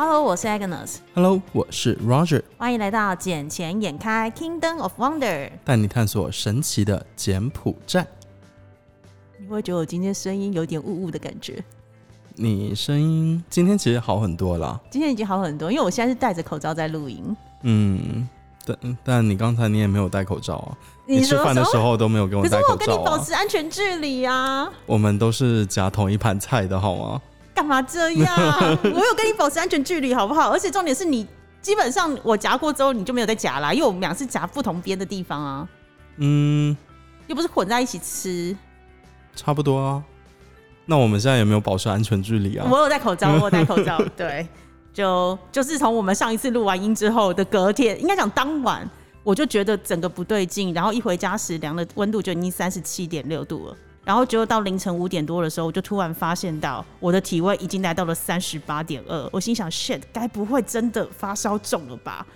Hello，我是 Agnes。Hello，我是 Roger。欢迎来到《捡钱眼开 Kingdom of Wonder》，带你探索神奇的柬埔寨。你会觉得我今天声音有点雾雾的感觉？你声音今天其实好很多了。今天已经好很多，因为我现在是戴着口罩在录音。嗯，但但你刚才你也没有戴口罩啊。你吃饭的时候都没有跟我戴口罩。可是我跟你保持安全距离啊。我们都是夹同一盘菜的好吗？干嘛这样？我有跟你保持安全距离，好不好？而且重点是你基本上我夹过之后，你就没有再夹啦，因为我们俩是夹不同边的地方啊。嗯，又不是混在一起吃。差不多啊。那我们现在有没有保持安全距离啊？我有戴口罩，我有戴口罩。对，就就是从我们上一次录完音之后的隔天，应该讲当晚。我就觉得整个不对劲，然后一回家时量的温度就已经三十七点六度了，然后结果到凌晨五点多的时候，我就突然发现到我的体温已经来到了三十八点二，我心想：shit，该不会真的发烧重了吧？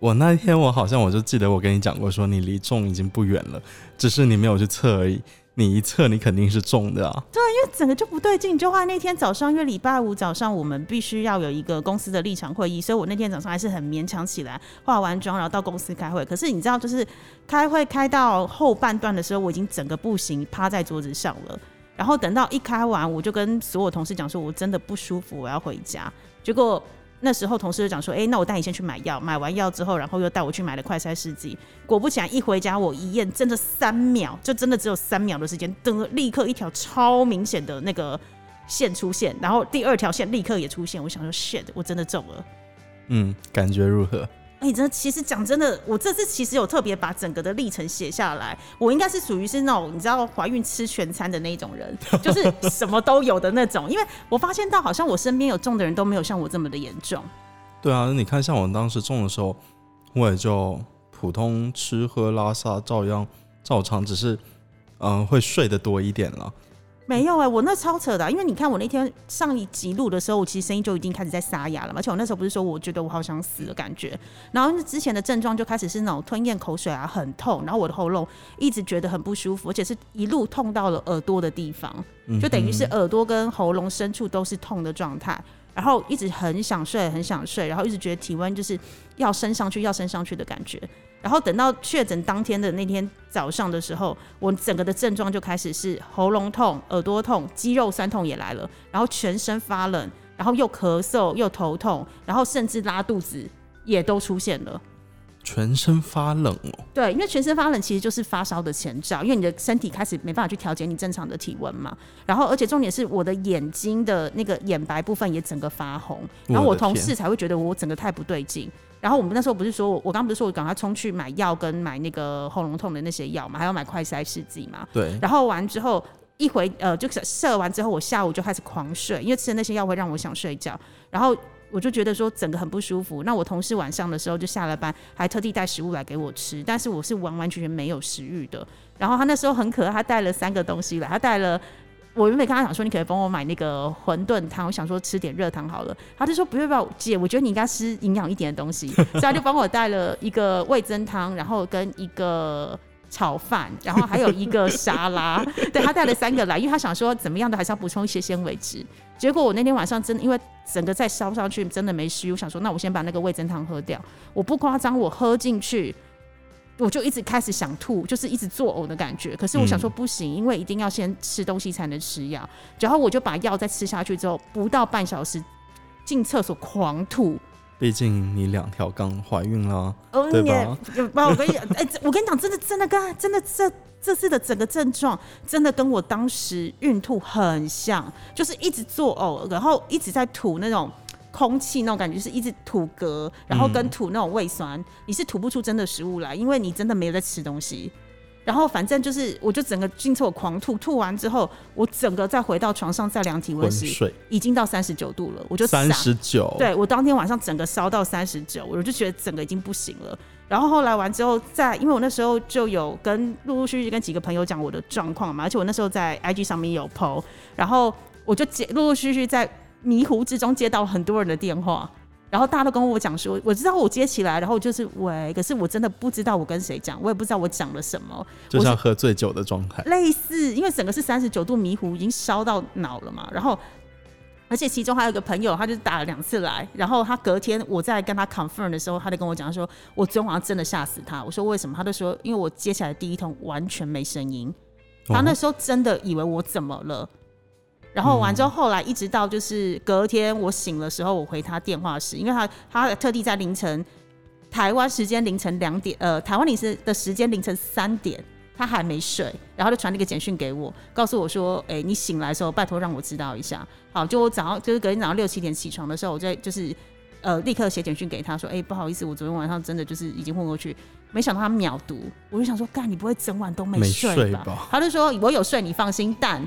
我那天我好像我就记得我跟你讲过，说你离重已经不远了，只是你没有去测而已。你一测，你肯定是中的啊！对，因为整个就不对劲。就话那天早上，因为礼拜五早上我们必须要有一个公司的立场会议，所以我那天早上还是很勉强起来，化完妆然后到公司开会。可是你知道，就是开会开到后半段的时候，我已经整个不行，趴在桌子上了。然后等到一开完，我就跟所有同事讲说，我真的不舒服，我要回家。结果。那时候同事就讲说：“哎，那我带你先去买药。买完药之后，然后又带我去买了快筛试剂。果不其然，一回家我一验，真的三秒，就真的只有三秒的时间，等立刻一条超明显的那个线出现，然后第二条线立刻也出现。我想说，shit，我真的中了。嗯，感觉如何？”哎，真的，其实讲真的，我这次其实有特别把整个的历程写下来。我应该是属于是那种你知道怀孕吃全餐的那种人，就是什么都有的那种。因为我发现到好像我身边有中的人都没有像我这么的严重。对啊，你看像我当时中的时候，我也就普通吃喝拉撒照样照常，只是嗯会睡得多一点了。没有哎，我那超扯的，因为你看我那天上一集录的时候，我其实声音就已经开始在沙哑了嘛，而且我那时候不是说我觉得我好想死的感觉，然后之前的症状就开始是那种吞咽口水啊，很痛，然后我的喉咙一直觉得很不舒服，而且是一路痛到了耳朵的地方，就等于是耳朵跟喉咙深处都是痛的状态，然后一直很想睡，很想睡，然后一直觉得体温就是要升上去，要升上去的感觉。然后等到确诊当天的那天早上的时候，我整个的症状就开始是喉咙痛、耳朵痛、肌肉酸痛也来了，然后全身发冷，然后又咳嗽又头痛，然后甚至拉肚子也都出现了。全身发冷哦？对，因为全身发冷其实就是发烧的前兆，因为你的身体开始没办法去调节你正常的体温嘛。然后而且重点是我的眼睛的那个眼白部分也整个发红，然后我同事才会觉得我整个太不对劲。然后我们那时候不是说，我刚不是说我赶快冲去买药跟买那个喉咙痛的那些药嘛，还要买快筛试剂嘛。对。然后完之后一回呃，就是射完之后，我下午就开始狂睡，因为吃的那些药会让我想睡觉。然后我就觉得说整个很不舒服。那我同事晚上的时候就下了班，还特地带食物来给我吃，但是我是完完全全没有食欲的。然后他那时候很可爱，他带了三个东西来，他带了。我原本跟他讲说，你可以帮我买那个馄饨汤，我想说吃点热汤好了。他就说不用不要，姐，我觉得你应该吃营养一点的东西，所以他就帮我带了一个味增汤，然后跟一个炒饭，然后还有一个沙拉。对他带了三个来，因为他想说怎么样的还是要补充一些纤维质。结果我那天晚上真的因为整个再烧上去，真的没食欲，我想说那我先把那个味增汤喝掉。我不夸张，我喝进去。我就一直开始想吐，就是一直作呕的感觉。可是我想说不行，因为一定要先吃东西才能吃药。然后我就把药再吃下去之后，不到半小时进厕所狂吐。毕竟你两条刚怀孕了，对吧？不，我跟你讲，哎，我跟你讲，真的真的跟真的这这次的整个症状，真的跟我当时孕吐很像，就是一直作呕，然后一直在吐那种。空气那种感觉是一直吐嗝，然后跟吐那种胃酸，你是吐不出真的食物来，因为你真的没有在吃东西。然后反正就是，我就整个进厕所狂吐，吐完之后，我整个再回到床上再量体温时，已经到三十九度了，我就三十九。对我当天晚上整个烧到三十九，我就觉得整个已经不行了。然后后来完之后，在因为我那时候就有跟陆陆续续跟几个朋友讲我的状况嘛，而且我那时候在 IG 上面有 PO，然后我就接陆陆续续在。迷糊之中接到很多人的电话，然后大家都跟我讲说，我知道我接起来，然后就是喂，可是我真的不知道我跟谁讲，我也不知道我讲了什么，就像喝醉酒的状态，类似，因为整个是三十九度迷糊，已经烧到脑了嘛。然后而且其中还有一个朋友，他就打了两次来，然后他隔天我在跟他 confirm 的时候，他就跟我讲说，我昨天晚上真的吓死他。我说为什么？他就说，因为我接起来第一通完全没声音，他那时候真的以为我怎么了。然后完之后，后来一直到就是隔天我醒的时候，我回他电话时，因为他他特地在凌晨台湾时间凌晨两点，呃，台湾凌晨的时间凌晨三点。他还没睡，然后就传了一个简讯给我，告诉我说：“哎，你醒来的时候，拜托让我知道一下。”好，就我早上就是隔天早上六七点起床的时候，我在就是呃立刻写简讯给他说：“哎，不好意思，我昨天晚上真的就是已经昏过去。”没想到他秒读，我就想说：“干，你不会整晚都没睡吧？” 他就说：“我有睡，你放心。但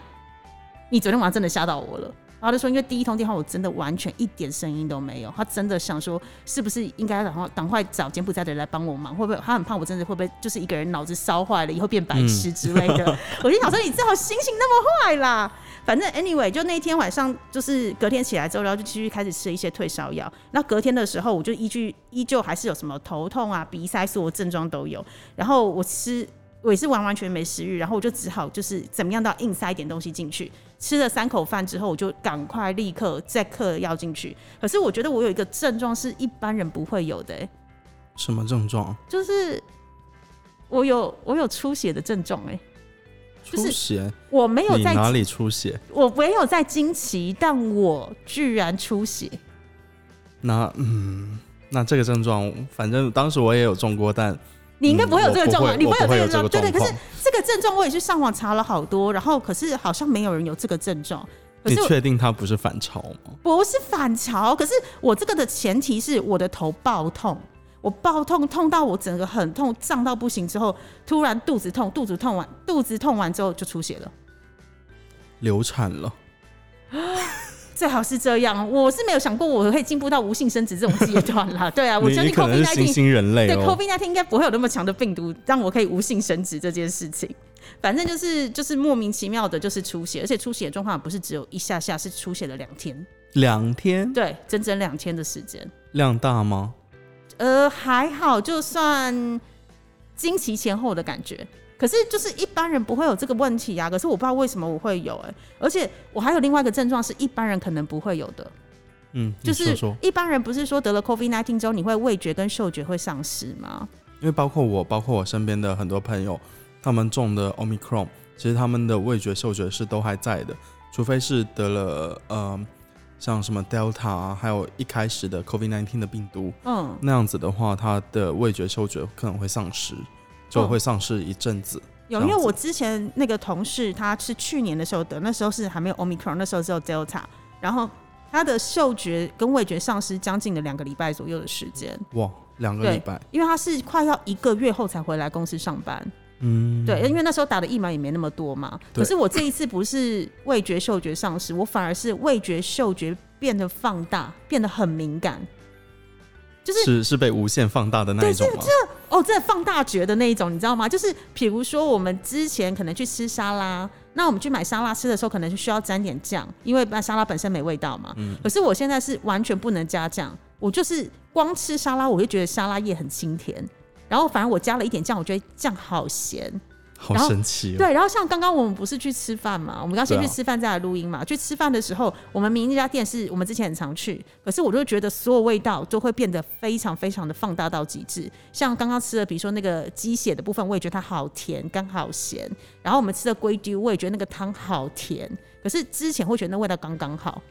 你昨天晚上真的吓到我了。”然后就说，因为第一通电话我真的完全一点声音都没有，他真的想说是不是应该然后赶快找柬埔寨的人来帮我忙，会不会他很怕我真的会 不会就是一个人脑子烧坏了以后变白痴之类的？我就想说你最好心情那么坏啦。反正 anyway，就那天晚上就是隔天起来之后，然后就继续开始吃一些退烧药。那隔天的时候，我就依据依旧还是有什么头痛啊、鼻塞，所有症状都有。然后我吃。我也是完完全没食欲，然后我就只好就是怎么样都要硬塞一点东西进去。吃了三口饭之后，我就赶快立刻再嗑药进去。可是我觉得我有一个症状是一般人不会有的，什么症状？就是我有我有出血的症状，哎，出血？我没有在哪里出血？我没有在惊奇，但我居然出血。那嗯，那这个症状，反正当时我也有中过，但。你应该不会有这个症状，你不会有这个症状，对对。可是这个症状我也去上网查了好多，然后可是好像没有人有这个症状。你确定它不是反潮吗？不是反潮，可是我这个的前提是我的头爆痛，我爆痛痛到我整个很痛胀到不行之后，突然肚子痛，肚子痛完肚子痛完之后就出血了，流产了。最好是这样，我是没有想过我会进步到无性生殖这种阶段啦。对啊，我相信 COVID nineteen 人类，对 COVID nineteen 应该不会有那么强的病毒让我可以无性生殖这件事情。反正就是就是莫名其妙的，就是出血，而且出血状况不是只有一下下，是出血了两天。两天？对，整整两天的时间。量大吗？呃，还好，就算经期前后的感觉。可是就是一般人不会有这个问题呀，可是我不知道为什么我会有哎，而且我还有另外一个症状是一般人可能不会有的，嗯，就是一般人不是说得了 COVID nineteen 之后你会味觉跟嗅觉会丧失吗？因为包括我，包括我身边的很多朋友，他们中的 Omicron，其实他们的味觉、嗅觉是都还在的，除非是得了呃像什么 Delta 啊，还有一开始的 COVID nineteen 的病毒，嗯，那样子的话，他的味觉、嗅觉可能会丧失。就会丧失一阵子。有，因为我之前那个同事，他是去年的时候得，那时候是还没有 Omicron，那时候只有 Delta，然后他的嗅觉跟味觉丧失将近了两个礼拜左右的时间。哇，两个礼拜！因为他是快要一个月后才回来公司上班。嗯，对，因为那时候打的疫苗也没那么多嘛。可是我这一次不是味觉、嗅觉丧失，我反而是味觉、嗅觉变得放大，变得很敏感。就是是是被无限放大的那一种吗？这哦，这放大觉的那一种，你知道吗？就是比如说，我们之前可能去吃沙拉，那我们去买沙拉吃的时候，可能是需要沾点酱，因为那沙拉本身没味道嘛。嗯。可是我现在是完全不能加酱，我就是光吃沙拉，我就觉得沙拉叶很清甜，然后反而我加了一点酱，我觉得酱好咸。好神奇！对，然后像刚刚我们不是去吃饭嘛？我们刚先去吃饭再来录音嘛？去吃饭的时候，我们明明那家店是我们之前很常去，可是我就觉得所有味道都会变得非常非常的放大到极致。像刚刚吃的，比如说那个鸡血的部分，我也觉得它好甜，刚好咸。然后我们吃的龟丢，我也觉得那个汤好甜。可是之前会觉得那味道刚刚好。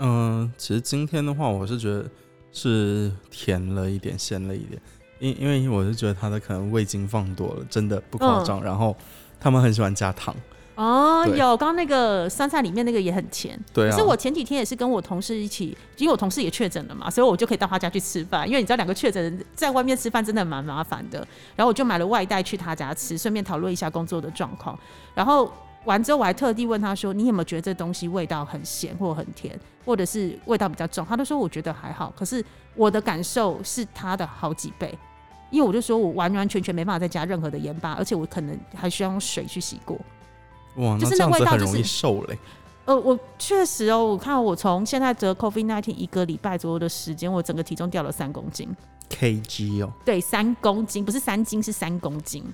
嗯，其实今天的话，我是觉得是甜了一点，咸了一点。因因为我是觉得它的可能味精放多了，真的不夸张。然后他们很喜欢加糖。哦，有刚刚那个酸菜里面那个也很甜。对啊。可是我前几天也是跟我同事一起，因为我同事也确诊了嘛，所以我就可以到他家去吃饭。因为你知道两个确诊人在外面吃饭真的蛮麻烦的。然后我就买了外带去他家吃，顺便讨论一下工作的状况。然后完之后我还特地问他说：“你有没有觉得这东西味道很咸或很甜，或者是味道比较重？”他都说我觉得还好。可是我的感受是他的好几倍。因为我就说，我完完全全没办法再加任何的盐巴，而且我可能还需要用水去洗过。哇，就是那味道就是瘦嘞。呃，我确实哦，我看我从现在得 COVID nineteen 一个礼拜左右的时间，我整个体重掉了三公斤。kg 哦，对，三公斤不是三斤，是三公斤。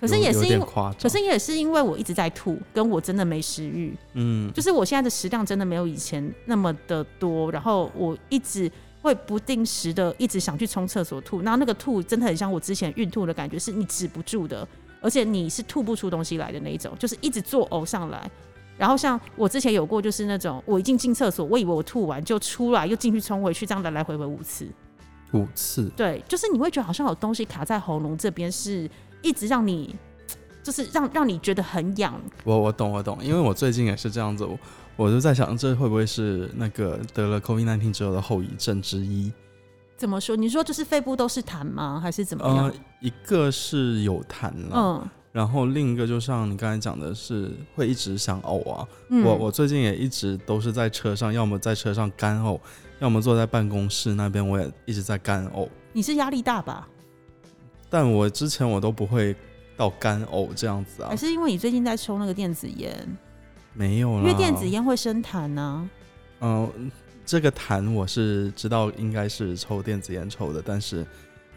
可是也是因。可是也是因为我一直在吐，跟我真的没食欲，嗯，就是我现在的食量真的没有以前那么的多，然后我一直会不定时的一直想去冲厕所吐，然后那个吐真的很像我之前孕吐的感觉，是你止不住的，而且你是吐不出东西来的那一种，就是一直作呕上来。然后像我之前有过，就是那种我已经进厕所，我以为我吐完就出来，又进去冲回去，这样来来回回五次。五次，对，就是你会觉得好像有东西卡在喉咙这边，是一直让你，就是让让你觉得很痒。我我懂我懂，因为我最近也是这样子，我我就在想，这会不会是那个得了 COVID-19 之后的后遗症之一？怎么说？你说就是肺部都是痰吗？还是怎么样？呃，一个是有痰了，嗯然后另一个就像你刚才讲的是会一直想呕啊。嗯，我我最近也一直都是在车上，要么在车上干呕，要么坐在办公室那边，我也一直在干呕。你是压力大吧？但我之前我都不会到干呕这样子啊还，是因为你最近在抽那个电子烟？没有啦。因为电子烟会生痰呢、嗯、这个痰我是知道应该是抽电子烟抽的，但是，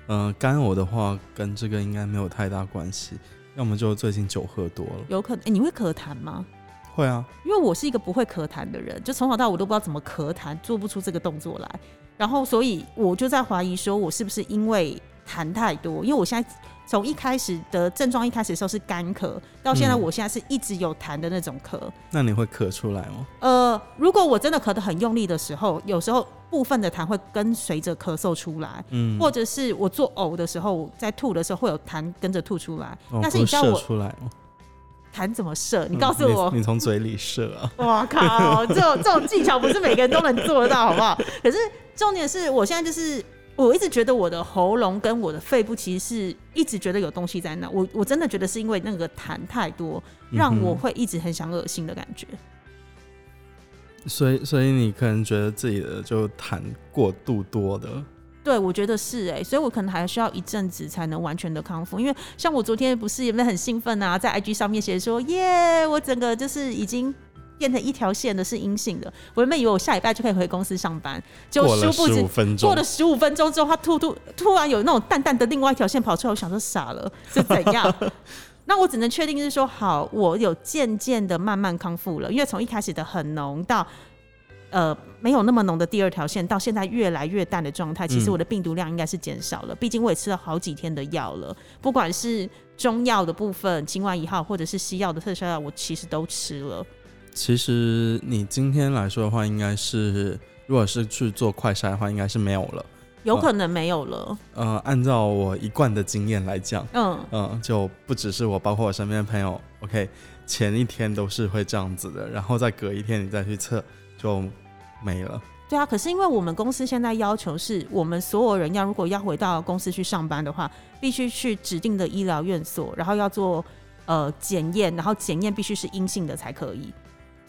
嗯、干呕的话跟这个应该没有太大关系，要么就最近酒喝多了。有可能、诶你会咳痰吗？会啊，因为我是一个不会咳痰的人，就从小到我都不知道怎么咳痰，做不出这个动作来。然后，所以我就在怀疑，说我是不是因为痰太多？因为我现在从一开始的症状一开始的时候是干咳，到现在嗯我现在是一直有痰的那种咳。那你会咳出来吗？呃，如果我真的咳得很用力的时候，有时候部分的痰会跟随着咳嗽出来，嗯，或者是我做呕的时候，在吐的时候会有痰跟着吐出来。哦但是你知道我出来吗？痰怎么射？你嗯告诉我。你从嘴里射啊？哇靠！这种这种技巧不是每个人都能做得到，好不好？可是重点是我现在就是，我一直觉得我的喉咙跟我的肺部其实是一直觉得有东西在那。我我真的觉得是因为那个痰太多，让我会一直很想恶心的感觉。所以所以你可能觉得自己的就痰过度多的，对，我觉得是哎、所以我可能还需要一阵子才能完全的康复。因为像我昨天不是有没有很兴奋啊，在 IG 上面写说耶，我整个就是已经变成一条线的是阴性的。我原本以为我下礼拜就可以回公司上班，就过了殊不知十五分钟过了，十五分钟之后，他突突突然有那种淡淡的另外一条线跑出来，我想说傻了是怎样？那我只能确定是说，好，我有渐渐的慢慢康复了，因为从一开始的很浓到呃没有那么浓的第二条线，到现在越来越淡的状态，其实嗯我的病毒量应该是减少了。毕竟我也吃了好几天的药了，不管是中药的部分，清冠一号，或者是西药的特效药，我其实都吃了。其实你今天来说的话，应该是如果是去做快筛的话，应该是没有了。有可能没有了，呃，按照我一贯的经验来讲，嗯，嗯，就不只是我，包括我身边的朋友，OK，前一天都是会这样子的，然后再隔一天你再去测就没了。对啊，可是因为我们公司现在要求是我们所有人要如果要回到公司去上班的话，必须去指定的医疗院所，然后要做呃检验，然后检验必须是阴性的才可以。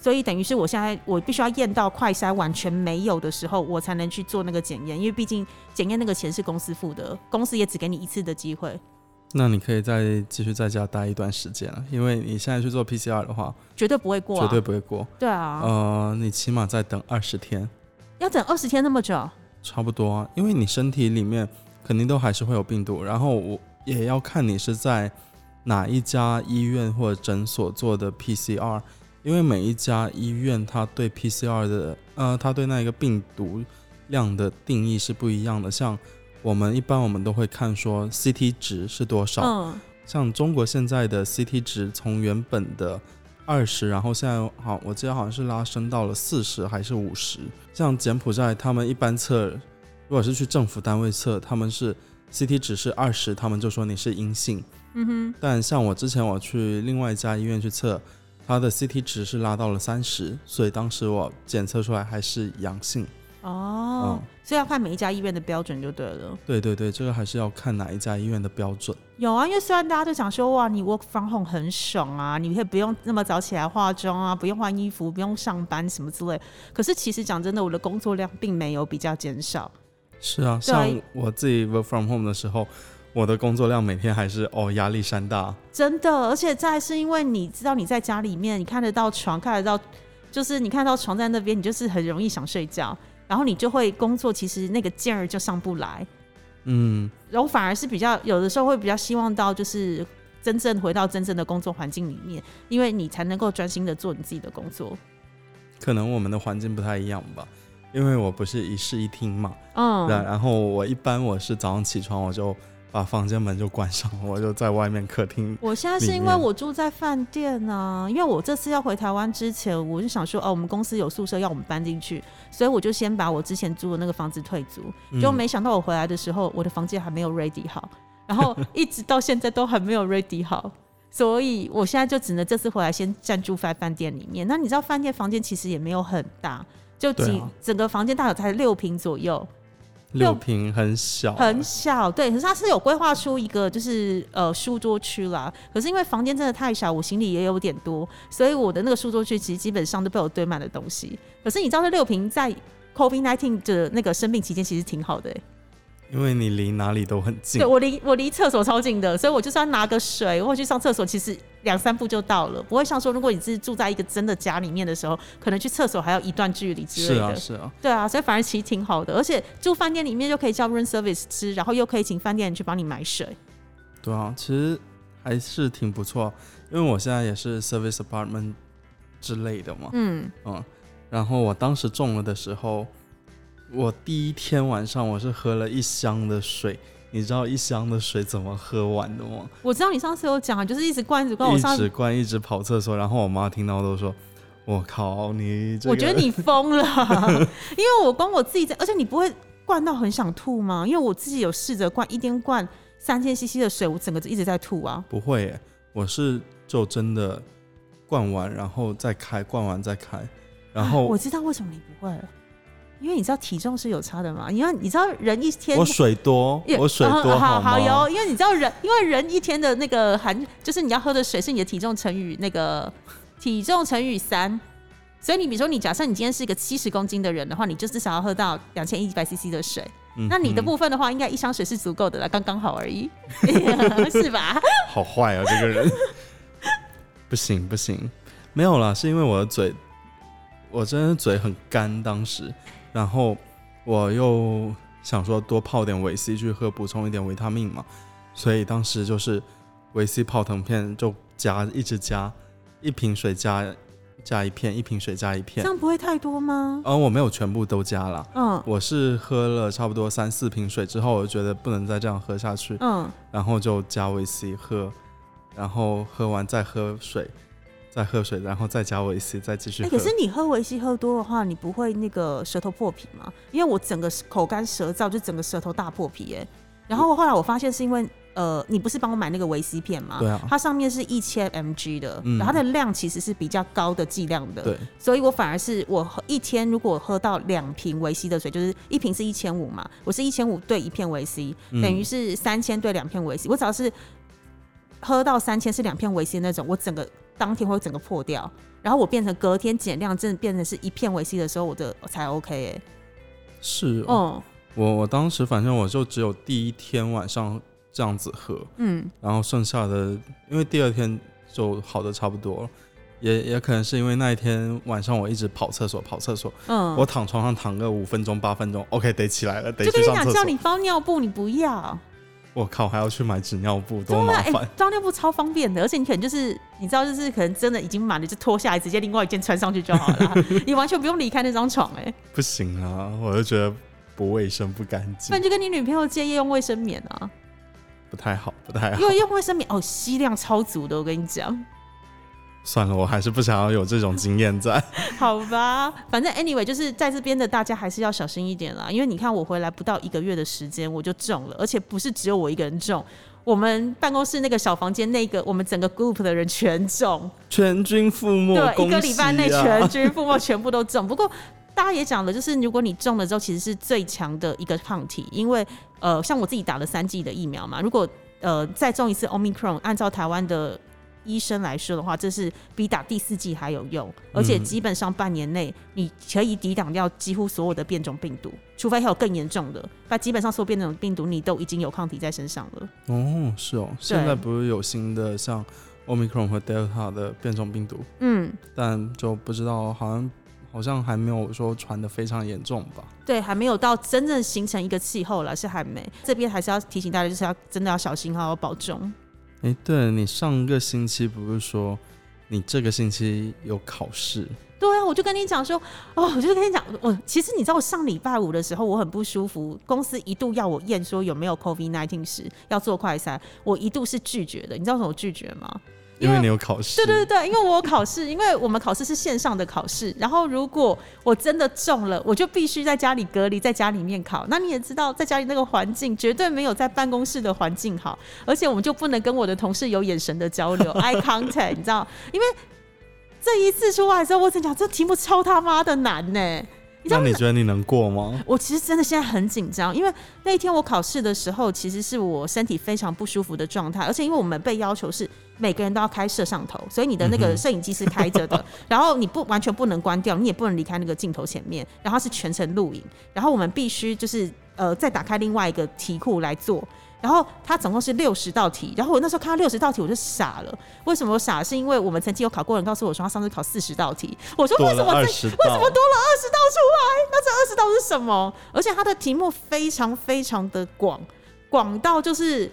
所以等于是我现在我必须要验到快筛完全没有的时候，我才能去做那个检验，因为毕竟检验那个钱是公司付的，公司也只给你一次的机会，那你可以再继续在家待一段时间了，因为你现在去做 PCR 的话，绝对不会过、啊。绝对不会过。对啊，呃，你起码再等二十天，要等二十天那么久。差不多啊，因为你身体里面肯定都还是会有病毒，然后我也要看你是在哪一家医院或诊所做的 PCR，因为每一家医院它对 PCR 的呃，它对那一个病毒量的定义是不一样的。像我们一般我们都会看说 CT 值是多少，嗯，像中国现在的 CT 值从原本的二十，然后现在好，我记得好像是拉升到了四十还是五十。像柬埔寨，他们一般测，如果是去政府单位测，他们是 CT 值是二十，他们就说你是阴性。嗯哼，但像我之前我去另外一家医院去测，它的 CT 值是拉到了三十，所以当时我检测出来还是阳性。哦，嗯所以要看每一家医院的标准就对了。对对对，这个还是要看哪一家医院的标准。有啊，因为虽然大家都想说哇，你 work from home 很爽啊，你可以不用那么早起来化妆啊，不用换衣服，不用上班什么之类。可是其实讲真的，我的工作量并没有比较减少。是啊像我自己 work from home 的时候，我的工作量每天还是哦压力山大。真的，而且再是因为你知道你在家里面，你看得到床，看得到，就是你看到床在那边，你就是很容易想睡觉，然后你就会工作，其实那个劲儿就上不来。嗯，然后反而是比较有的时候会比较希望到就是真正回到真正的工作环境里面，因为你才能够专心的做你自己的工作。可能我们的环境不太一样吧，因为我不是一室一厅嘛，嗯，然然后我一般我是早上起床我就把房间门就关上，我就在外面客厅。我现在是因为我住在饭店呢、因为我这次要回台湾之前，我就想说，哦，我们公司有宿舍要我们搬进去，所以我就先把我之前租的那个房子退租。就嗯没想到我回来的时候，我的房间还没有 ready 好，然后 一直到现在都还没有 ready 好，所以我现在就只能这次回来先暂住在饭店里面。那你知道饭店房间其实也没有很大，就几、啊整个房间大小才六平左右，六平很小，很小，对。可是它是有规划出一个就是呃书桌区啦，可是因为房间真的太小，我行李也有点多，所以我的那个书桌区其实基本上都被我堆满了东西。可是你知道这六平在 COVID nineteen 的那个生病期间其实挺好的、欸。因为你离哪里都很近对。我离我离厕所超近的，所以我就算拿个水，或去上厕所，其实两三步就到了，不会像说如果你是住在一个真的家里面的时候，可能去厕所还要一段距离之类的。是啊，是啊，对啊，所以反而其实挺好的，而且住饭店里面就可以叫 room service 吃，然后又可以请饭店去帮你买水。对啊，其实还是挺不错。因为我现在也是 service apartment 之类的嘛，嗯，嗯，然后我当时中了的时候，我第一天晚上我是喝了一箱的水，你知道一箱的水怎么喝完的吗？我知道你上次有讲啊，就是一直灌一直灌，我一上直灌，一直跑厕所，然后我妈听到都说：“我靠，你这个……”我觉得你疯了，因为我光我自己在，而且你不会灌到很想吐吗？因为我自己有试着灌，一天灌三千 CC 的水，我整个一直在吐啊。不会耶，我是就真的灌完然后再开，灌完再开，然后我知道为什么你不会了，因为你知道体重是有差的嘛。因为你知道人一天我水多，我水多嗯好吗？好有，因为你知道人，因为人一天的那个含，就是你要喝的水是你的体重乘以那个体重乘以三。所以你比如说，你假设你今天是一个七十公斤的人的话，你就至少要喝到两千一百 CC 的水。嗯那你的嗯部分的话，应该一箱水是足够的了，刚刚好而已，是吧？好坏啊，这个人 不行不行，没有啦，是因为我的嘴，我真的嘴很干，当时，然后我又想说多泡点维 C 去喝，补充一点维他命嘛，所以当时就是维 C 泡腾片就加，一直加，一瓶水加加一片，一瓶水加一片这，样不会太多吗？而、我没有全部都加了。嗯我是喝了差不多三四瓶水之后，我就觉得不能再这样喝下去，嗯，然后就加维 C 喝，然后喝完再喝水，再喝水，然后再加维 C，再继续。可是你喝维 C 喝多的话，你不会那个舌头破皮吗？因为我整个口干舌燥，就整个舌头大破皮哎、然后后来我发现是因为呃，你不是帮我买那个维 C 片吗？对啊，它上面是一千 mg 的，嗯然后它的量其实是比较高的剂量的，对，所以我反而是我喝一天如果喝到两瓶维 C 的水，就是一瓶是一千五嘛，我是一千五兑一片维 C，、嗯等于是三千兑两片维 C，我只要是喝到三千是两片维 C 那种，我整个当天会整个破掉，然后我变成隔天减量，真的变成是一片维 C 的时候，我的才 OK 哎、是哦。哦，我我当时反正我就只有第一天晚上这样子喝，嗯，然后剩下的因为第二天就好的差不多了。也也可能是因为那一天晚上我一直跑厕所跑厕所，嗯，我躺床上躺个五分钟八分钟，OK 得起来了，得就跟你讲。叫你包尿布，你不要。我靠，还要去买纸尿布，多麻烦。装尿布超方便的，而且你可能就是你知道，就是可能真的已经满了，就脱下来直接另外一件穿上去就好了，你完全不用离开那张床、哎，不行啊，我就觉得不卫生不干净。那，你就跟你女朋友借夜用卫生棉啊，不太好，不太好。因。为用卫生棉哦，吸量超足的，我跟你讲，算了，我还是不想要有这种经验在。好吧，反正 anyway 就是在这边的大家还是要小心一点啦，因为你看我回来不到一个月的时间我就中了，而且不是只有我一个人中。我们办公室那个小房间，那个我们整个 group 的人全中，全军覆没，对，一个礼拜内全军覆没，全部都中。不过大家也讲了，就是如果你中了之后，其实是最强的一个抗体，因为呃，像我自己打了三剂的疫苗嘛，如果呃再中一次 omicron，按照台湾的医生来说的话，这是比打第四剂还有用，而且嗯基本上半年内你可以抵挡掉几乎所有的变种病毒，除非还有更严重的，但基本上所有变种病毒你都已经有抗体在身上了。哦，是哦，现在不是有新的像 Omicron 和 Delta 的变种病毒，嗯，但就不知道，好像好像还没有说传的非常严重吧？对，还没有到真正形成一个气候了，是还没。这边还是要提醒大家，就是要真的要小心，好好保重。哎，对你上个星期不是说你这个星期有考试？对啊，我就跟你讲说，哦，我就跟你讲，我其实你知道，我上礼拜五的时候我很不舒服，公司一度要我验说有没有 COVID nineteen 时要做快筛，我一度是拒绝的。你知道怎么拒绝吗？因为你有考试。对对对，因为我有考试，因为我们考试是线上的考试，然后如果我真的中了，我就必须在家里隔离，在家里面考。那你也知道，在家里那个环境绝对没有在办公室的环境好，而且我们就不能跟我的同事有眼神的交流 （eye contact），你知道，因为。这一次出来之后，我真讲这题目超他妈的难呢。那你觉得你能过吗？我其实真的现在很紧张，因为那一天我考试的时候，其实是我身体非常不舒服的状态，而且因为我们被要求是每个人都要开摄像头，所以你的那个摄影机是开着的，然后你不完全不能关掉，你也不能离开那个镜头前面，然后是全程录影，然后我们必须就是呃再打开另外一个题库来做。然后它总共是六十道题，然后我那时候看到六十道题我就傻了。为什么我傻？是因为我们曾经有考过人告诉我说他上次考四十道题，我说为什么这为什么多了二十道出来？那这二十道是什么？而且它的题目非常非常的广，广到就是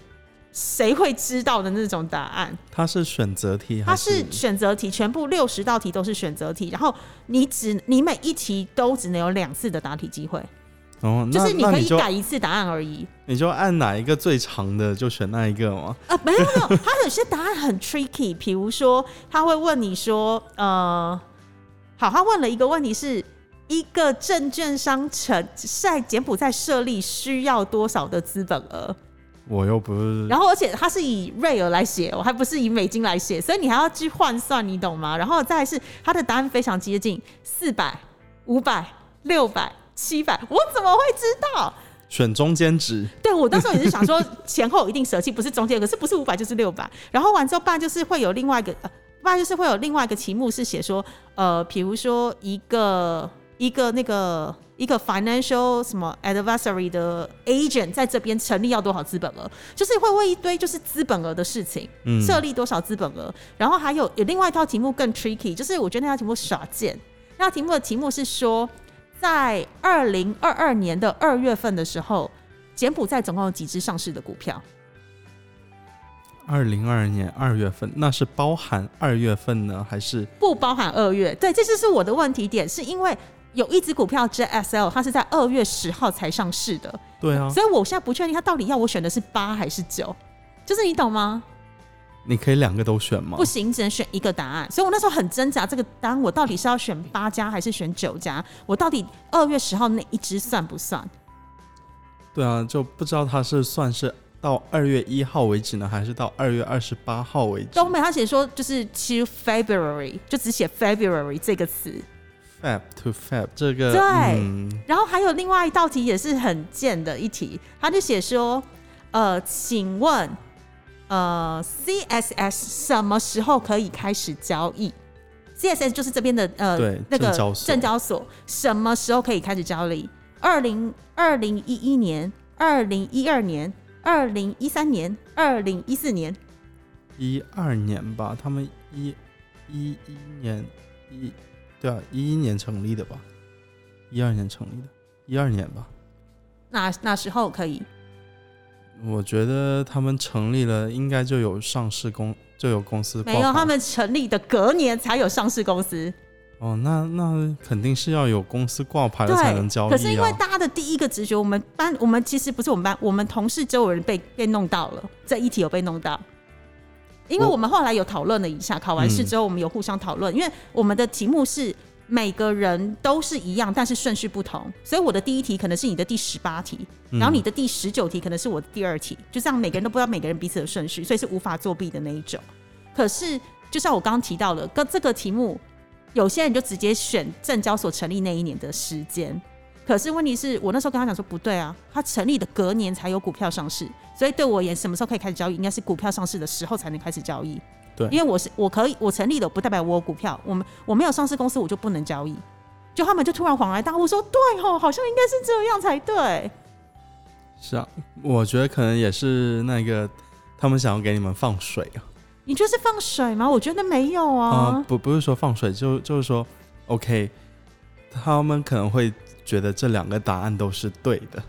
谁会知道的那种答案。它是选择题，它是选择题，全部六十道题都是选择题，然后你只你每一题都只能有两次的答题机会。哦，就是你可以改一次答案而已。你就按哪一个最长的就选那一个吗？啊，没有没有，他有些答案很 tricky，比如说他会问你说，呃，好，他问了一个问题是一个证券商城在柬埔寨设立需要多少的资本额？我又不是。然后而且他是以瑞尔来写，我还不是以美金来写，所以你还要去换算，你懂吗？然后再是他的答案非常接近四百、五百、六百。七百，我怎么会知道？选中间值。对我那时候也是想说前后一定舍弃，不是中间，可是不是五百就是六百。然后完之后，不然就是会有另外一个，不然就是会有另外一个题目是写说，呃，比如说一个一个那个一个 financial 什么 adversary 的 agent 在这边成立要多少资本额，就是会问一堆就是资本额的事情，设立多少资本额。然后还有有另外一套题目更 tricky，就是我觉得那套题目少见。那套题目的题目是说。在二零二二年的二月份的时候，柬埔寨总共有几只上市的股票？二零二二年二月份，那是包含二月份呢，还是不包含二月？对，这就是我的问题点，是因为有一只股票 JSL，它是在二月十号才上市的。对啊，所以我现在不确定它到底要我选的是八还是九，就是你懂吗？你可以两个都选吗？不行，只能选一个答案。所以我那时候很挣扎，这个答案我到底是要选八家还是选九家？我到底二月十号那一支算不算？对啊，就不知道他是算是到二月一号为止呢，还是到二月二十八号为止？都没，他写说就是 to February，就只写 February 这个词。Fab to Fab 这个对。然后还有另外一道题也是很贱的一题，他就写说，呃，请问。呃，CSS 什么时候可以开始交易？CSS 就是这边的呃那个证交所，什么时候可以开始交易？二零二零一一年、二零一二年、二零一三年、二零一四年，一二年吧？他们一一一年一对啊，一一年成立的吧？一二年成立的，一二年吧？哪哪时候可以？我觉得他们成立了，应该就有上市公就有公司。没有，他们成立的隔年才有上市公司。哦，那那肯定是要有公司挂牌了才能交易啊。可是因为大家的第一个直觉，我们班我们其实不是我们班，我们同事就有人被被弄到了，这一题有被弄到。因为我们后来有讨论了一下，考完试之后我们有互相讨论，因为我们的题目是。每个人都是一样，但是顺序不同，所以我的第一题可能是你的第十八题，然后你的第十九题可能是我的第二题，就这样每个人都不知道每个人彼此的顺序，所以是无法作弊的那一种。可是就像我刚刚提到的，跟这个题目，有些人就直接选证交所成立那一年的时间，可是问题是我那时候跟他讲说不对啊，他成立的隔年才有股票上市，所以对我而言，什么时候可以开始交易，应该是股票上市的时候才能开始交易。对，因为我是我可以我成立的不代表我有股票，我们我没有上市公司我就不能交易，就他们就突然恍然大悟说，对哦，好像应该是这样才对。是啊，我觉得可能也是那个他们想要给你们放水啊。你觉得是放水吗？我觉得没有啊。不不是说放水，就就是说，OK，他们可能会觉得这两个答案都是对的。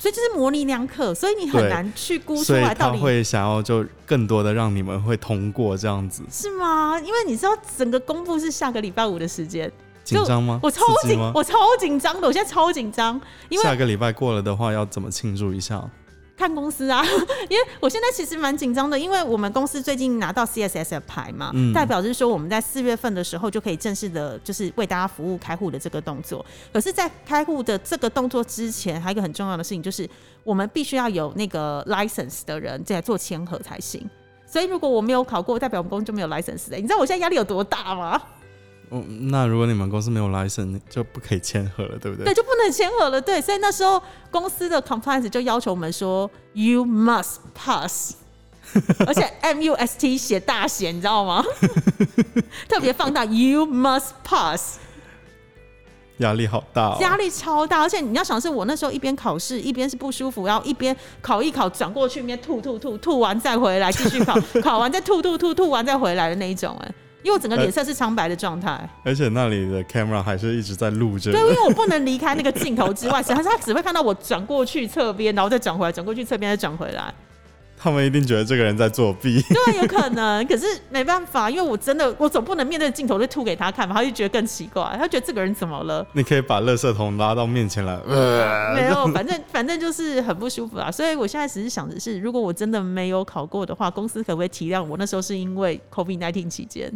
所以就是模棱两可，所以你很难去估出来到底会想要就更多的让你们会通过这样子，是吗？因为你知道整个公布是下个礼拜五的时间，紧张吗？我超紧？我超紧张的，我现在超紧张，因为下个礼拜过了的话，要怎么庆祝一下？看公司啊，因为我现在其实蛮紧张的，因为我们公司最近拿到 CSS 的牌嘛，嗯代表是说我们在四月份的时候就可以正式的，就是为大家服务开户的这个动作。可是，在开户的这个动作之前，还有一个很重要的事情，就是我们必须要有那个 license 的人在做签合才行。所以，如果我没有考过，代表我们公司就没有 license 的、你知道我现在压力有多大吗？嗯，那如果你们公司没有 license，就不可以签合了，对不对？对，就不能签合了。对，所以那时候公司的 compliance 就要求我们说，you must pass，而且 M U S T 写大写，你知道吗？特别放大，you must pass，压力好大、哦。压力超大。而且你要想，是我那时候一边考试，一边是不舒服，然后一边考一考，转过去一边吐吐吐，吐完再回来继续考，考完再吐吐吐，吐完再回来的那一种、哎，因为我整个脸色是苍白的状态。而且那里的 camera 还是一直在录着对，因为我不能离开那个镜头之外，所以他他只会看到我转过去侧边，然后再转回来，转过去侧边再转回来。他们一定觉得这个人在作弊。对，有可能，可是没办法，因为我真的我总不能面对镜头就吐给他看嘛，他就觉得更奇怪，他觉得这个人怎么了？你可以把垃圾桶拉到面前来，呃，没有，反正反正就是很不舒服啊。所以我现在只是想的是，如果我真的没有考过的话，公司可不可以体谅我？那时候是因为 COVID 1 9期间，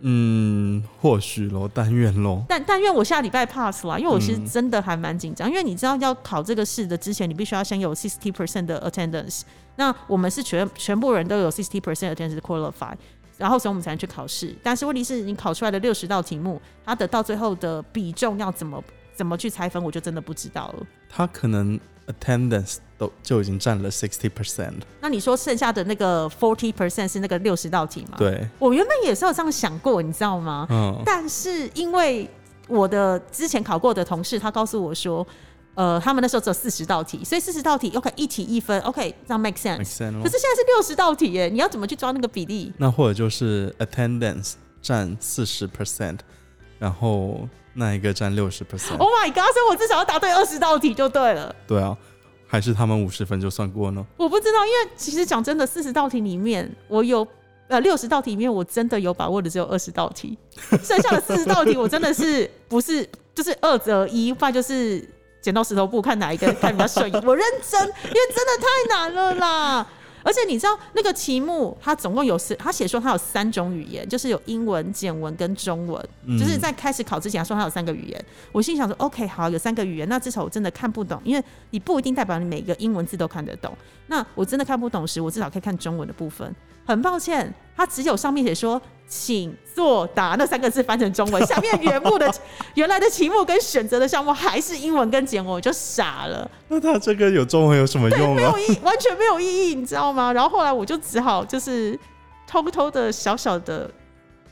嗯，或许咯，但愿咯。但但愿我下礼拜 pass 啦，因为我其实嗯真的还蛮紧张，因为你知道要考这个试的之前，你必须要先有 sixty percent 的 attendance。那我们是全全部人都有 sixty percent attendance qualify，然后所以我们才能去考试。但是问题是你考出来的六十道题目，它的到最后的比重要怎么怎么去拆分，我就真的不知道了。他可能 attendance 都就已经占了 sixty percent。那你说剩下的那个 forty percent 是那个六十道题吗？，对，我原本也是有这样想过，你知道吗？嗯，但是因为我的之前考过的同事，他告诉我说，呃，他们那时候只有四十道题，所以四十道题，OK，一题一分，OK，这样 make sense。make sense 可是现在是六十道题耶，你要怎么去抓那个比例？那或者就是 attendance 占四十 percent，然后那一个占六十 percent。Oh my god！所以我至少要答对二十道题就对了。对啊，还是他们五十分就算过呢？我不知道，因为其实讲真的，四十道题里面，我有呃六十道题里面，我真的有把握的只有二十道题，剩下的四十道题我真的是不是就是二择一，不然就是剪刀石头布，看哪一个 看比较顺眼。我认真，因为真的太难了啦。而且你知道那个题目，它总共有四，他写说它有三种语言，就是有英文、简文跟中文。嗯就是在开始考之前，他说它有三个语言。我心想说，OK，好，有三个语言，那至少我真的看不懂，因为你不一定代表你每一个英文字都看得懂。那我真的看不懂时，我至少可以看中文的部分。很抱歉，它只有上面写说“请作答”那三个字翻成中文，下面原部的原来的题目跟选择的项目还是英文跟简文，我就傻了。那他这个有中文有什么用啊没有？意，完全没有意义，你知道吗？然后后来我就只好就是偷偷的小小的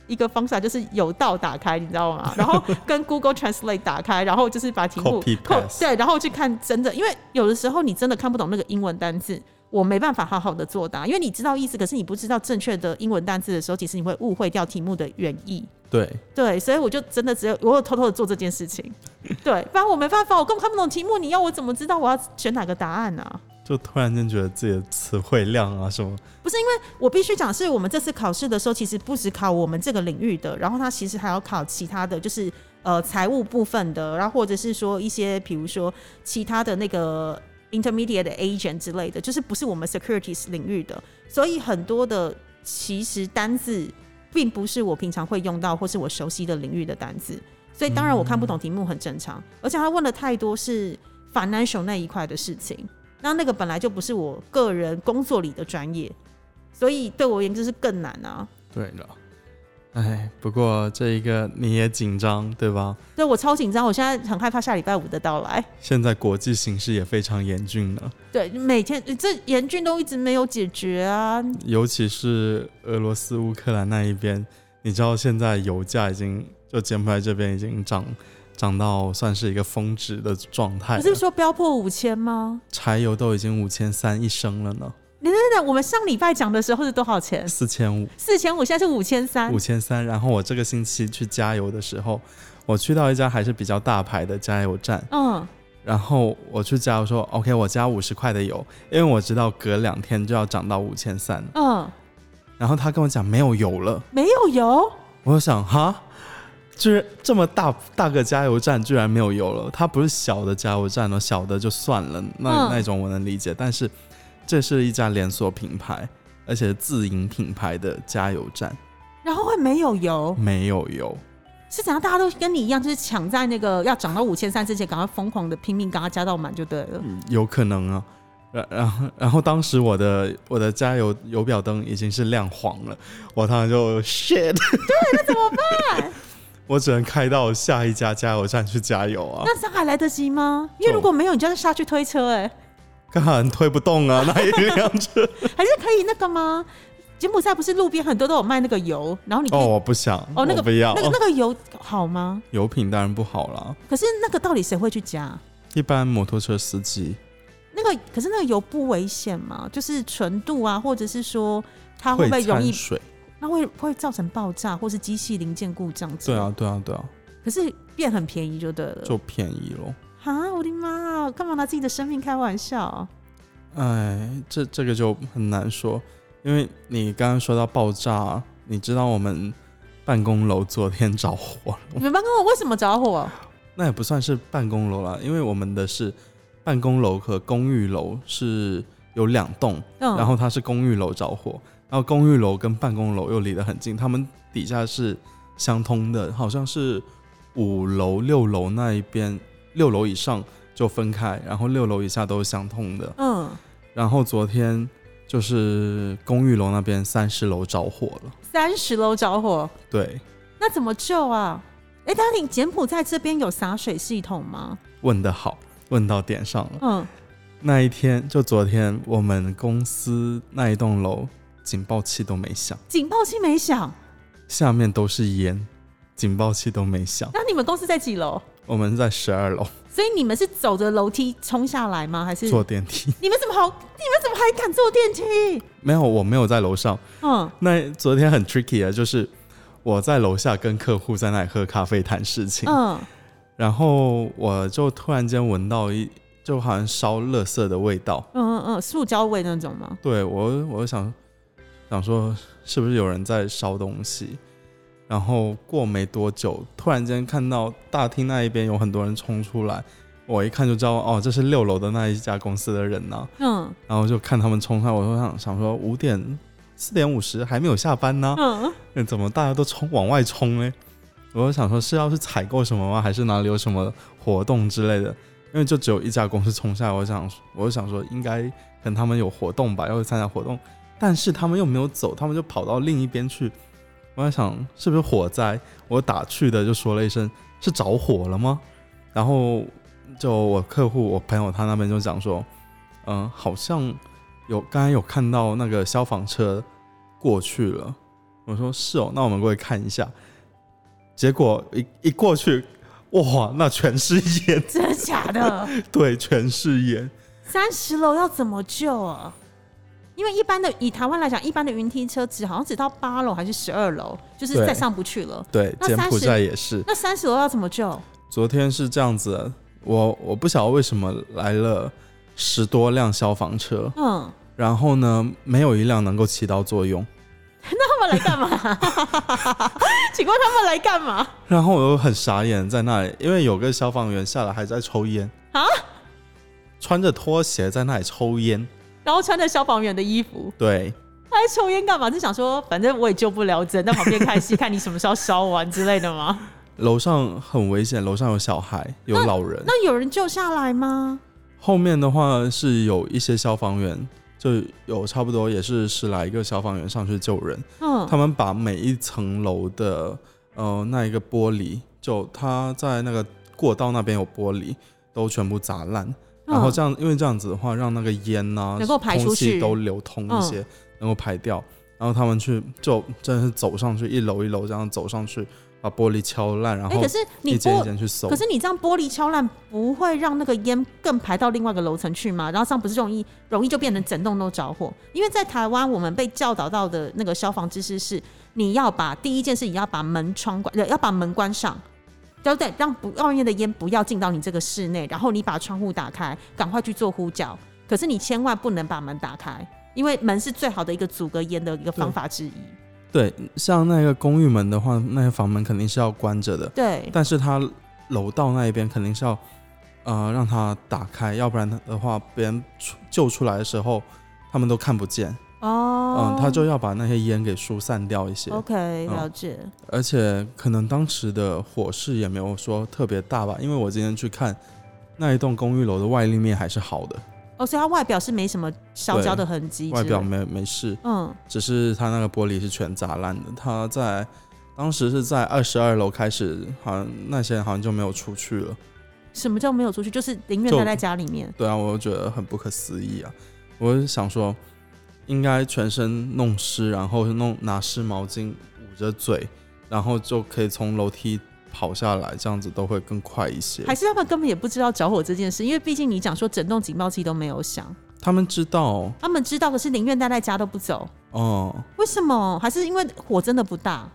一个方式啊，就是有道打开，你知道吗？然后跟 Google Translate 打开，然后就是把题目 Copy 扣对，然后去看真的，因为有的时候你真的看不懂那个英文单字。我没办法好好的作答，因为你知道意思，可是你不知道正确的英文单字的时候，其实你会误会掉题目的原意。对，对，所以我就真的只有我有偷偷的做这件事情，对，不然我没办法，我根本看不懂题目，你要我怎么知道我要选哪个答案呢、啊？就突然间觉得自己的词汇量啊什么，不是因为我必须讲，是我们这次考试的时候，其实不只考我们这个领域的，然后它其实还要考其他的，就是呃财务部分的，然后或者是说一些比如说其他的那个 intermediate agent 之类的，就是不是我们 securities 领域的，所以很多的其实单字并不是我平常会用到或是我熟悉的领域的单字，所以当然我看不懂题目很正常，而且他问了太多是 financial 那一块的事情。那那个本来就不是我个人工作里的专业，所以对我而言就是更难啊。对了。哎，不过这一个你也紧张对吧？对我超紧张，我现在很害怕下礼拜五的到来。现在国际形势也非常严峻呢，对，每天这严峻都一直没有解决啊。尤其是俄罗斯、乌克兰那一边，你知道现在油价已经就柬埔寨这边已经涨涨到算是一个峰值的状态，不是说飙破五千吗？柴油都已经五千三一升了呢，等等等，我们上礼拜讲的时候是多少钱？四千五。四千五，现在是五千三五。千三，然后我这个星期去加油的时候，我去到一家还是比较大牌的加油站，嗯，然后我去加，油说 OK，我加五十块的油，因为我知道隔两天就要涨到五千三。嗯，然后他跟我讲没有油了，没有油，我就想哈，就是这么大大个加油站居然没有油了。它不是小的加油站哦，小的就算了，那、嗯那种我能理解。但是这是一家连锁品牌，而且自营品牌的加油站，然后会没有油，没有油。是怎样？大家都跟你一样，就是抢在那个要涨到五千三之前，赶快疯狂的拼命，赶快加到满就对了。有可能啊。然然后 然后当时我的我的加油油表灯已经是亮黄了，我当时就 shit，对，那怎么办？我只能开到下一家加油站去加油啊，那这样还来得及吗？因为如果没有，你就要下去推车、哎，干很推不动啊，那一辆车。还是可以那个吗？柬埔寨不是路边很多都有卖那个油，然后你哦，我不想，哦那个不要，那个那个油好吗？油品当然不好啦。可是那个到底谁会去加？一般摩托车司机那个可是那个油不危险吗？就是纯度啊，或者是说它会不会容易掺水？那会会造成爆炸或是机器零件故障？对，啊，对啊，对啊，可是变很便宜就对了。就便宜咯。啊，我的妈啊！干嘛拿自己的生命开玩笑？哎，这这个就很难说，因为你刚刚说到爆炸，你知道我们办公楼昨天着火了，你们办公楼为什么着火？那也不算是办公楼了，因为我们的是办公楼和公寓楼是有两栋，嗯，然后它是公寓楼着火，然后公寓楼跟办公楼又离得很近，他们底下是相通的，好像是五楼、六楼那一边，六楼以上就分开，然后六楼以下都是相通的。嗯，然后昨天就是公寓楼那边三十楼着火了，三十楼着火，对，那怎么救啊？哎，但是你柬埔寨这边有洒水系统吗？问得好，问到点上了。嗯，那一天就昨天，我们公司那一栋楼警报器都没响，警报器没响。下面都是烟，警报器都没响。那你们公司在几楼？我们在十二楼所以你们是走着楼梯冲下来吗？还是坐电梯，你们怎么好？你们怎么还敢坐电梯？没有，我没有在楼上。嗯，那昨天很 tricky 啊，就是我在楼下跟客户在那里喝咖啡谈事情，嗯，然后我就突然间闻到一就好像烧垃圾的味道。嗯嗯嗯，塑胶味那种吗？对我，我想想说，是不是有人在烧东西？然后过没多久，突然间看到大厅那一边有很多人冲出来，我一看就知道，哦，这是六楼的那一家公司的人呐、嗯然后就看他们冲出来，我就想想说，五点四点五十还没有下班呢、嗯，怎么大家都冲往外冲呢？我就想说，是要是采购什么吗？还是哪里有什么活动之类的？因为就只有一家公司冲下来，我想，我就想说，应该可能他们有活动吧，要去参加活动，但是他们又没有走，他们就跑到另一边去。我在想，是不是火灾？我打趣的就说了一声：“是着火了吗？”然后就我客户，我朋友他那边就讲说：“嗯，好像有刚才有看到那个消防车过去了。”我说：“是哦，那我们过去看一下。”结果一一过去，哇，那全是烟，真的假的？对，全是烟。三十楼要怎么救啊？因为一般的以台湾来讲，一般的云梯车只好像只到八楼还是十二楼，就是再上不去了。对，那柬埔寨也是。那三十楼要怎么救？昨天是这样子，我我不晓得为什么来了十多辆消防车，嗯，然后呢，没有一辆能够起到作用。那他们来干嘛？请问他们来干嘛？然后我又很傻眼在那里，因为有个消防员下来还在抽烟啊，穿着拖鞋在那里抽烟。然后穿着消防员的衣服，对，他在抽烟干嘛？是想说，反正我也救不了，只能在旁边看戏，看你什么时候烧完之类的吗？楼上很危险，楼上有小孩，有老人。那有人救下来吗？后面的话是有一些消防员，就有差不多也是十来个消防员上去救人。嗯，他们把每一层楼的呃那一个玻璃，就他在那个过道那边有玻璃，都全部砸烂。然后这样，因为这样子的话，让那个烟呐、嗯能够排出空气都流通一些，能够排掉。然后他们去就真的是走上去，一楼一楼这样走上去，把玻璃敲烂，然哎、后可是你一间一玻，间去搜可。是你这样玻璃敲烂，不会让那个烟更排到另外一个楼层去吗？然后这样不是容易容易就变成整栋都着火？因为在台湾，我们被教导到的那个消防知识是，你要把第一件事，你要把门窗关，呃要把门关上。交代让不外面的烟不要进到你这个室内，然后你把窗户打开，赶快去做呼叫。可是你千万不能把门打开，因为门是最好的一个阻隔烟的一个方法之一。对，像那个公寓门的话，那些房门肯定是要关着的，对，但是它楼道那一边肯定是要呃让它打开，要不然的话，别人出救出来的时候，他们都看不见。哦，嗯，他就要把那些烟给疏散掉一些。OK 了解。而且可能当时的火势也没有说特别大吧，因为我今天去看那一栋公寓楼的外立面还是好的，哦，所以它外表是没什么烧焦的痕迹外表没没事，嗯，只是它那个玻璃是全砸烂的。它在当时是在二十二楼开始，好像那些人好像就没有出去了。什么叫没有出去？就是宁愿待在家里面。对啊，我就觉得很不可思议啊！我就想说，应该全身弄湿，然后弄拿湿毛巾捂着嘴，然后就可以从楼梯跑下来，这样子都会更快一些。还是他们根本也不知道着火这件事，因为毕竟你讲说整栋警报器都没有响，他们知道他们知道的是宁愿待在家都不走。哦，为什么？还是因为火真的不大，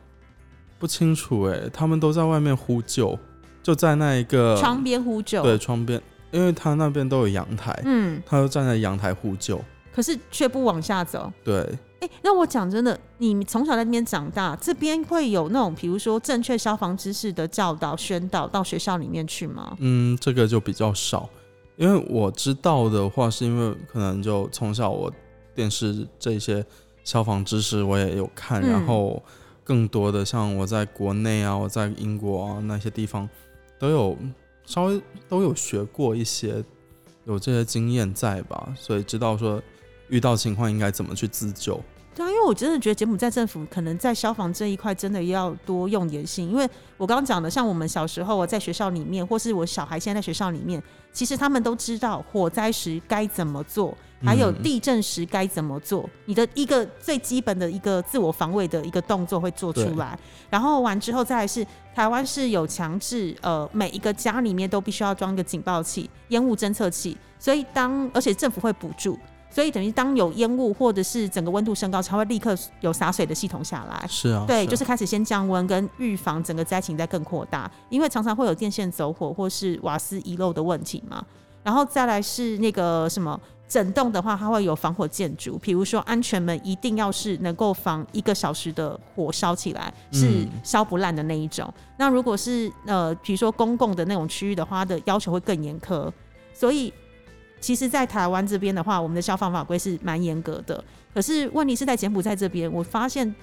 不清楚哎，他们都在外面呼救，就在那一个窗边呼救。对，窗边，因为他那边都有阳台，嗯，他就站在阳台呼救。可是却不往下走。对，哎、那我讲真的，你从小在那边长大，这边会有那种比如说正确消防知识的教导、宣导到学校里面去吗？嗯，这个就比较少，因为我知道的话，是因为可能就从小我电视这些消防知识我也有看，嗯然后更多的像我在国内啊，我在英国啊那些地方都有稍微都有学过一些，有这些经验在吧，所以知道说遇到情况应该怎么去自救。对啊，因为我真的觉得柬埔寨政府可能在消防这一块真的要多用点心，因为我刚刚讲的，像我们小时候我在学校里面，或是我小孩现在在学校里面，其实他们都知道火灾时该怎么做，还有嗯地震时该怎么做，你的一个最基本的一个自我防卫的一个动作会做出来，然后完之后再来是台湾是有强制，呃，每一个家里面都必须要装一个警报器、烟雾侦测器，所以当而且政府会补助。所以等于当有烟雾或者是整个温度升高，才会立刻有洒水的系统下来。是啊，对，啊就是开始先降温，跟预防整个灾情再更扩大，因为常常会有电线走火或是瓦斯遗漏的问题嘛。然后再来是那个什么整栋的话，它会有防火建筑，比如说安全门一定要是能够防一个小时的火烧起来，是嗯烧不烂的那一种。那如果是呃，比如说公共的那种区域的话，它的要求会更严苛。所以其实，在台湾这边的话，我们的消防法规是蛮严格的。可是问题是在柬埔寨这边，我发现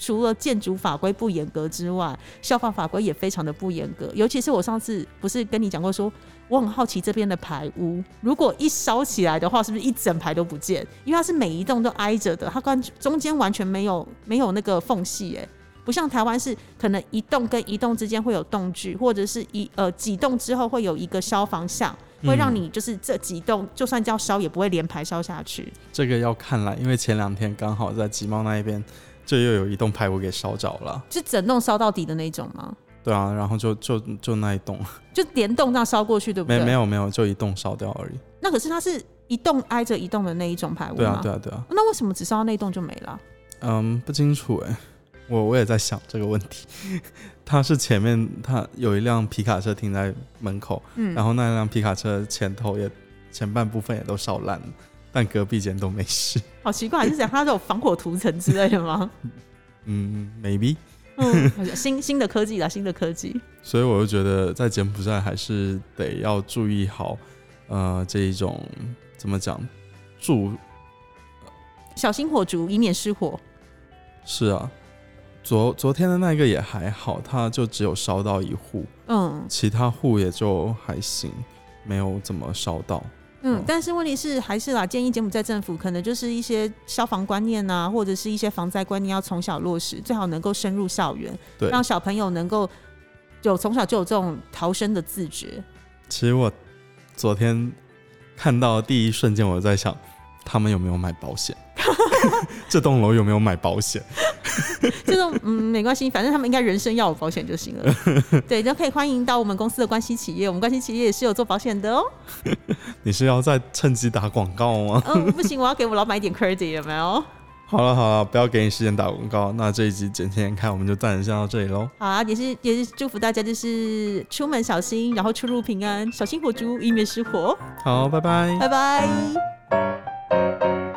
除了建筑法规不严格之外，消防法规也非常的不严格。尤其是我上次不是跟你讲过说，我很好奇这边的排屋，如果一烧起来的话，是不是一整排都不见？因为它是每一栋都挨着的，它关中间完全没有没有那个缝隙，哎。不像台湾是可能一栋跟一栋之间会有栋距，或者是一呃几栋之后会有一个消防巷，会让你就是这几栋就算叫烧也不会连排烧下去。这个要看啦，因为前两天刚好在集贸那一边，就又有一栋排屋给烧着了。是整栋烧到底的那种吗？对啊，然后就就就那一栋，就连栋这样烧过去，对不对？没没。有没有，就一栋烧掉而已。那可是它是一栋挨着一栋的那一种排屋？对啊对啊对啊，那为什么只烧到那一栋就没了？嗯，不清楚哎，我我也在想这个问题。它是前面他有一辆皮卡车停在门口，嗯，然后那辆皮卡车前头也前半部分也都烧烂了，但隔壁间都没事。好奇怪，还是讲它有防火涂层之类的吗？嗯，maybe。嗯，新 新的科技啦，新的科技。所以我就觉得在柬埔寨还是得要注意好，呃，这一种怎么讲，住小心火烛，以免失火。是啊，昨昨天的那个也还好，它就只有烧到一户，嗯其他户也就还行，没有怎么烧到。嗯嗯，但是问题是，还是啦，建议柬埔寨政府可能就是一些消防观念啊，或者是一些防灾观念要从小落实，最好能够深入校园，对，让小朋友能够有从小就有这种逃生的自觉。其实我昨天看到第一瞬间，我在想，他们有没有买保险？这栋楼有没有买保险？这种嗯没关系，反正他们应该人生要有保险就行了。对，就可以欢迎到我们公司的关系企业，我们关系企业也是有做保险的哦。你是要再趁机打广告吗？嗯，不行，我要给我老板一点 credit，有没有？好了好了，不要给你时间打广告。那这一集整天看我们就暂时先到这里喽。好啊，也是也是祝福大家，就是出门小心，然后出入平安，小心火烛，以免失火。好，拜拜。拜拜。